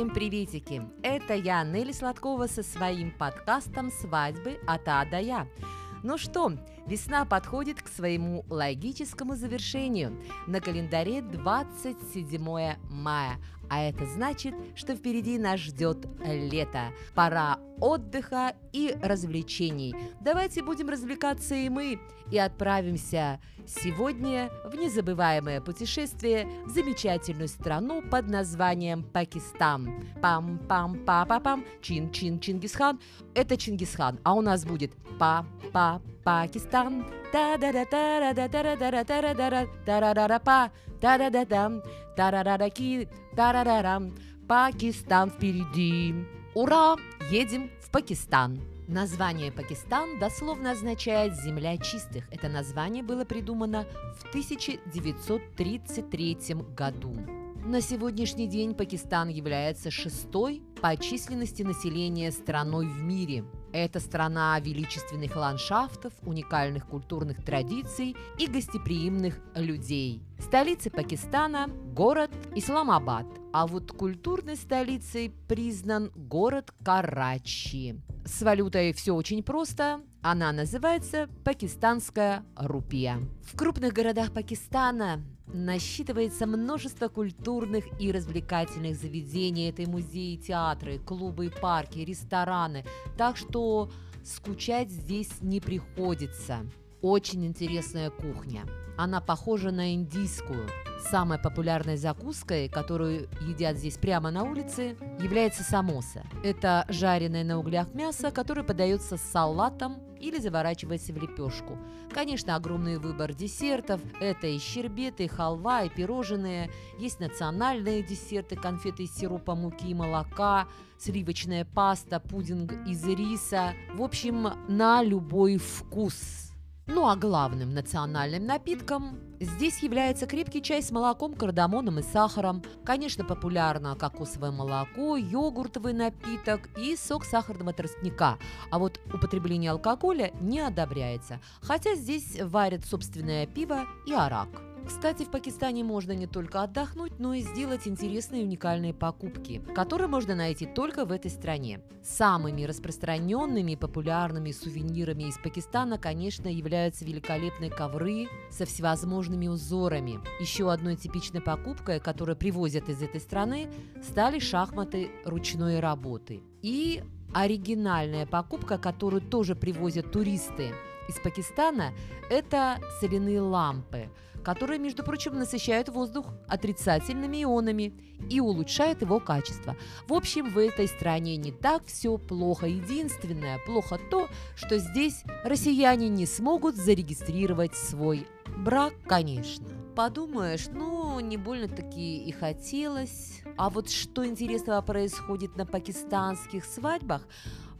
Всем приветики! Это я, Нелли Сладкова, со своим подкастом «Свадьбы от А до Я». Ну что, весна подходит к своему логическому завершению. На календаре 27 мая, а это значит, что впереди нас ждет лето. Пора отдыха и развлечений. Давайте будем развлекаться и мы, и отправимся сегодня в незабываемое путешествие в замечательную страну под названием Пакистан. Пам-пам-па-па-пам, чин-чин-чингисхан. Это Чингисхан, а у нас будет па-па Пакистан. та да да та да да та да да та да да та да да да па та да да дам та да да да ки та да да рам Пакистан впереди. Ура! Едем в Пакистан. Название Пакистан дословно означает «земля чистых». Это название было придумано в 1933 году. На сегодняшний день Пакистан является шестой по численности населения страной в мире – это страна величественных ландшафтов, уникальных культурных традиций и гостеприимных людей. Столица Пакистана – город Исламабад, а вот культурной столицей признан город Карачи. С валютой все очень просто. Она называется пакистанская рупия. В крупных городах Пакистана насчитывается множество культурных и развлекательных заведений. Это и музеи, театры, клубы, парки, рестораны. Так что скучать здесь не приходится. Очень интересная кухня. Она похожа на индийскую. Самой популярной закуской, которую едят здесь прямо на улице, является самоса. Это жареное на углях мясо, которое подается с салатом или заворачивается в лепешку. Конечно, огромный выбор десертов. Это и щербеты, и халва, и пирожные. Есть национальные десерты, конфеты из сиропа муки и молока, сливочная паста, пудинг из риса. В общем, на любой вкус. Ну а главным национальным напитком здесь является крепкий чай с молоком, кардамоном и сахаром. Конечно, популярно кокосовое молоко, йогуртовый напиток и сок сахарного тростника. А вот употребление алкоголя не одобряется, хотя здесь варят собственное пиво и арак. Кстати, в Пакистане можно не только отдохнуть, но и сделать интересные уникальные покупки, которые можно найти только в этой стране. Самыми распространенными и популярными сувенирами из Пакистана, конечно, являются великолепные ковры со всевозможными узорами. Еще одной типичной покупкой, которую привозят из этой страны, стали шахматы ручной работы. И оригинальная покупка, которую тоже привозят туристы из Пакистана, это соляные лампы – которые, между прочим, насыщают воздух отрицательными ионами и улучшают его качество. В общем, в этой стране не так все плохо. Единственное плохо то, что здесь россияне не смогут зарегистрировать свой брак, конечно. Подумаешь, ну, не больно-таки и хотелось. А вот что интересного происходит на пакистанских свадьбах,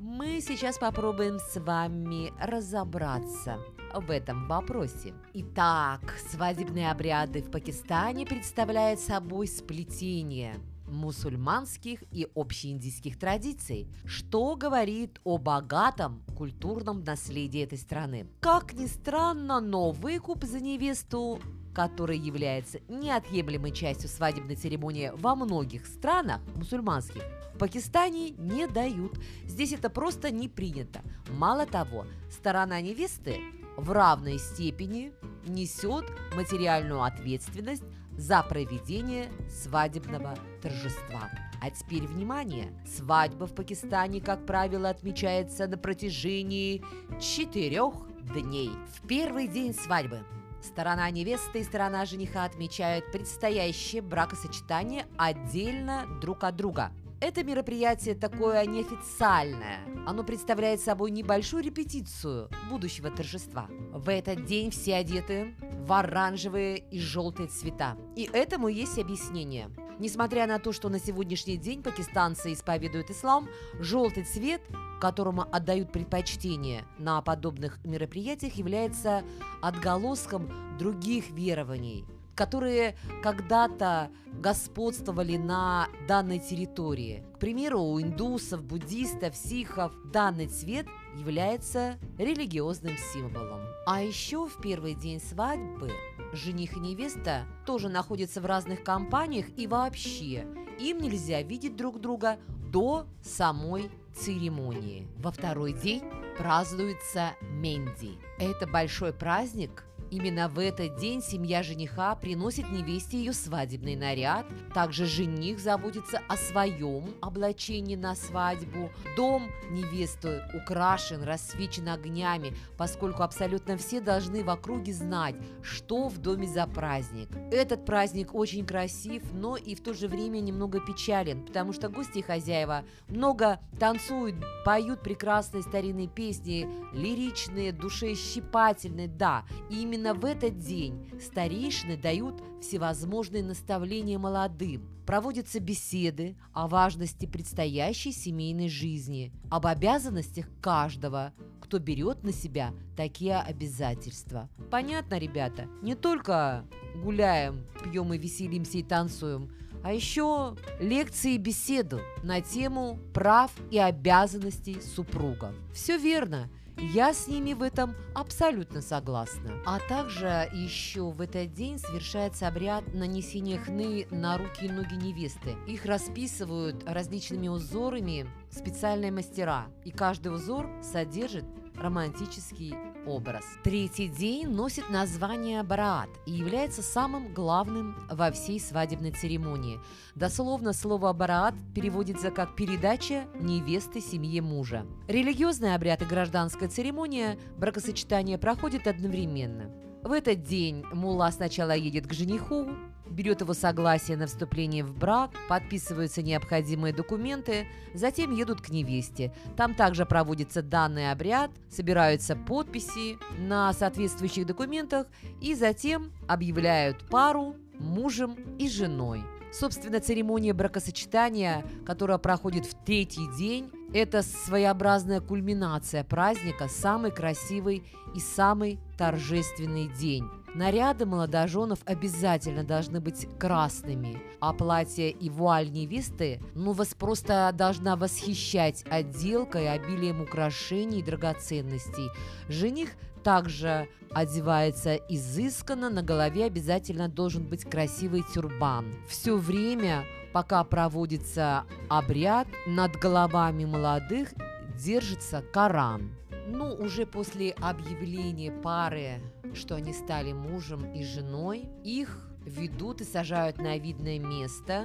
мы сейчас попробуем с вами разобраться в этом вопросе. Итак, свадебные обряды в Пакистане представляют собой сплетение мусульманских и общеиндийских традиций, что говорит о богатом культурном наследии этой страны. Как ни странно, но выкуп за невесту который является неотъемлемой частью свадебной церемонии во многих странах мусульманских, в Пакистане не дают. Здесь это просто не принято. Мало того, сторона невесты в равной степени несет материальную ответственность за проведение свадебного торжества. А теперь внимание! Свадьба в Пакистане, как правило, отмечается на протяжении четырех дней. В первый день свадьбы Сторона невесты и сторона жениха отмечают предстоящее бракосочетание отдельно друг от друга. Это мероприятие такое неофициальное. Оно представляет собой небольшую репетицию будущего торжества. В этот день все одеты в оранжевые и желтые цвета. И этому есть объяснение. Несмотря на то, что на сегодняшний день пакистанцы исповедуют ислам, желтый цвет которому отдают предпочтение на подобных мероприятиях, является отголоском других верований, которые когда-то господствовали на данной территории. К примеру, у индусов, буддистов, сихов данный цвет является религиозным символом. А еще в первый день свадьбы жених и невеста тоже находятся в разных компаниях и вообще им нельзя видеть друг друга до самой церемонии. Во второй день празднуется Менди. Это большой праздник, Именно в этот день семья жениха приносит невесте ее свадебный наряд. Также жених заботится о своем облачении на свадьбу. Дом невесты украшен, рассвечен огнями, поскольку абсолютно все должны в округе знать, что в доме за праздник. Этот праздник очень красив, но и в то же время немного печален, потому что гости и хозяева много танцуют, поют прекрасные старинные песни, лиричные, душещипательные, да, именно Именно в этот день старейшины дают всевозможные наставления молодым. Проводятся беседы о важности предстоящей семейной жизни, об обязанностях каждого, кто берет на себя такие обязательства. Понятно, ребята? Не только гуляем, пьем и веселимся и танцуем, а еще лекции и беседу на тему прав и обязанностей супругов. Все верно. Я с ними в этом абсолютно согласна. А также еще в этот день совершается обряд нанесения хны на руки и ноги невесты. Их расписывают различными узорами специальные мастера, и каждый узор содержит романтический образ. Третий день носит название Бараат и является самым главным во всей свадебной церемонии. Дословно слово Бараат переводится как «передача невесты семье мужа». Религиозный обряд и гражданская церемония бракосочетания проходят одновременно. В этот день мула сначала едет к жениху, берет его согласие на вступление в брак, подписываются необходимые документы, затем едут к невесте. Там также проводится данный обряд, собираются подписи на соответствующих документах и затем объявляют пару мужем и женой. Собственно, церемония бракосочетания, которая проходит в третий день, это своеобразная кульминация праздника, самый красивый и самый торжественный день. Наряды молодоженов обязательно должны быть красными, а платье и вуаль невесты, ну, вас просто должна восхищать отделкой, обилием украшений и драгоценностей. Жених также одевается изысканно, на голове обязательно должен быть красивый тюрбан. Все время, пока проводится обряд, над головами молодых держится Коран. Ну, уже после объявления пары, что они стали мужем и женой, их ведут и сажают на видное место,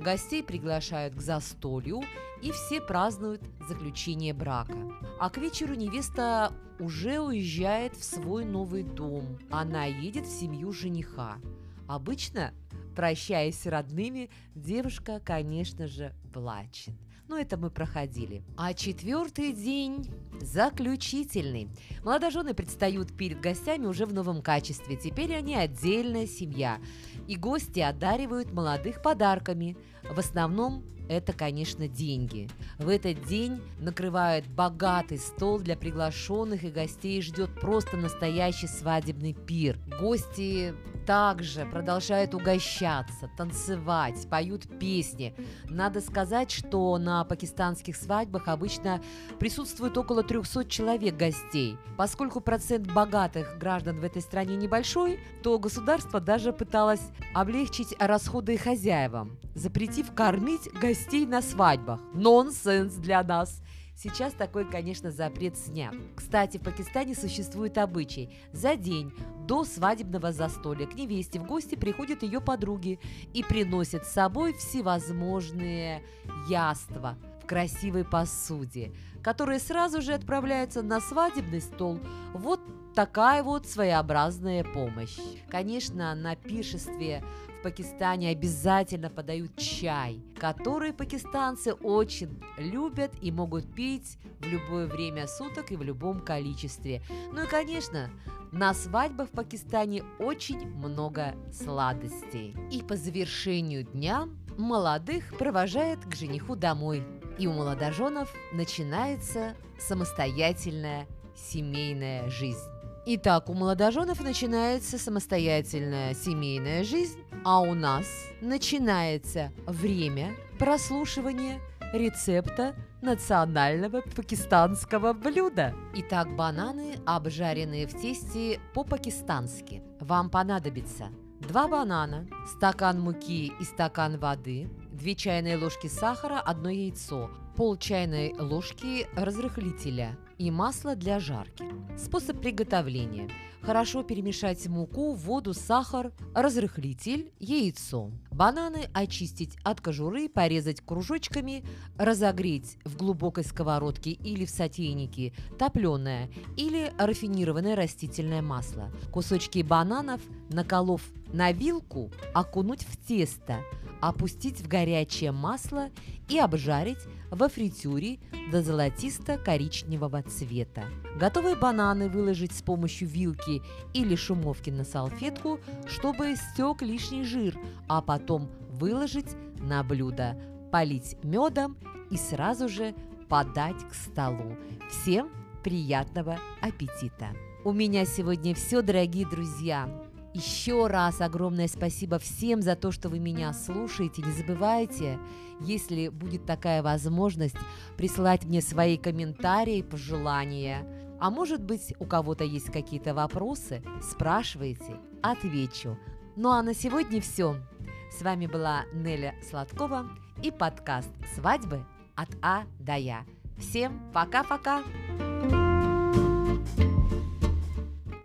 гостей приглашают к застолью, и все празднуют заключение брака. А к вечеру невеста уже уезжает в свой новый дом. Она едет в семью жениха. Обычно, прощаясь с родными, девушка, конечно же, плачет но это мы проходили. А четвертый день заключительный. Молодожены предстают перед гостями уже в новом качестве. Теперь они отдельная семья. И гости одаривают молодых подарками. В основном это, конечно, деньги. В этот день накрывают богатый стол для приглашенных и гостей ждет просто настоящий свадебный пир. Гости также продолжают угощаться, танцевать, поют песни. Надо сказать, что на пакистанских свадьбах обычно присутствует около 300 человек гостей. Поскольку процент богатых граждан в этой стране небольшой, то государство даже пыталось облегчить расходы хозяевам, запретив кормить гостей на свадьбах. Нонсенс для нас. Сейчас такой, конечно, запрет снят. Кстати, в Пакистане существует обычай. За день до свадебного застолья к невесте в гости приходят ее подруги и приносят с собой всевозможные яства в красивой посуде, которые сразу же отправляются на свадебный стол. Вот такая вот своеобразная помощь. Конечно, на пиршестве Пакистане обязательно подают чай, который пакистанцы очень любят и могут пить в любое время суток и в любом количестве. Ну и, конечно, на свадьбах в Пакистане очень много сладостей. И по завершению дня молодых провожают к жениху домой. И у молодоженов начинается самостоятельная семейная жизнь. Итак, у молодоженов начинается самостоятельная семейная жизнь, а у нас начинается время прослушивания рецепта национального пакистанского блюда. Итак, бананы, обжаренные в тесте по-пакистански. Вам понадобится 2 банана, стакан муки и стакан воды, 2 чайные ложки сахара, 1 яйцо, пол чайной ложки разрыхлителя и масло для жарки. Способ приготовления. Хорошо перемешать муку, воду, сахар, разрыхлитель, яйцо. Бананы очистить от кожуры, порезать кружочками, разогреть в глубокой сковородке или в сотейнике топленое или рафинированное растительное масло. Кусочки бананов, наколов на вилку, окунуть в тесто, опустить в горячее масло и обжарить во фритюре до золотисто-коричневого цвета. Готовые бананы выложить с помощью вилки или шумовки на салфетку, чтобы стек лишний жир, а потом выложить на блюдо, полить медом и сразу же подать к столу. Всем приятного аппетита! У меня сегодня все, дорогие друзья. Еще раз огромное спасибо всем за то, что вы меня слушаете. Не забывайте, если будет такая возможность, присылать мне свои комментарии, пожелания. А может быть, у кого-то есть какие-то вопросы, спрашивайте, отвечу. Ну а на сегодня все. С вами была Неля Сладкова и подкаст «Свадьбы от А до Я». Всем пока-пока! thank you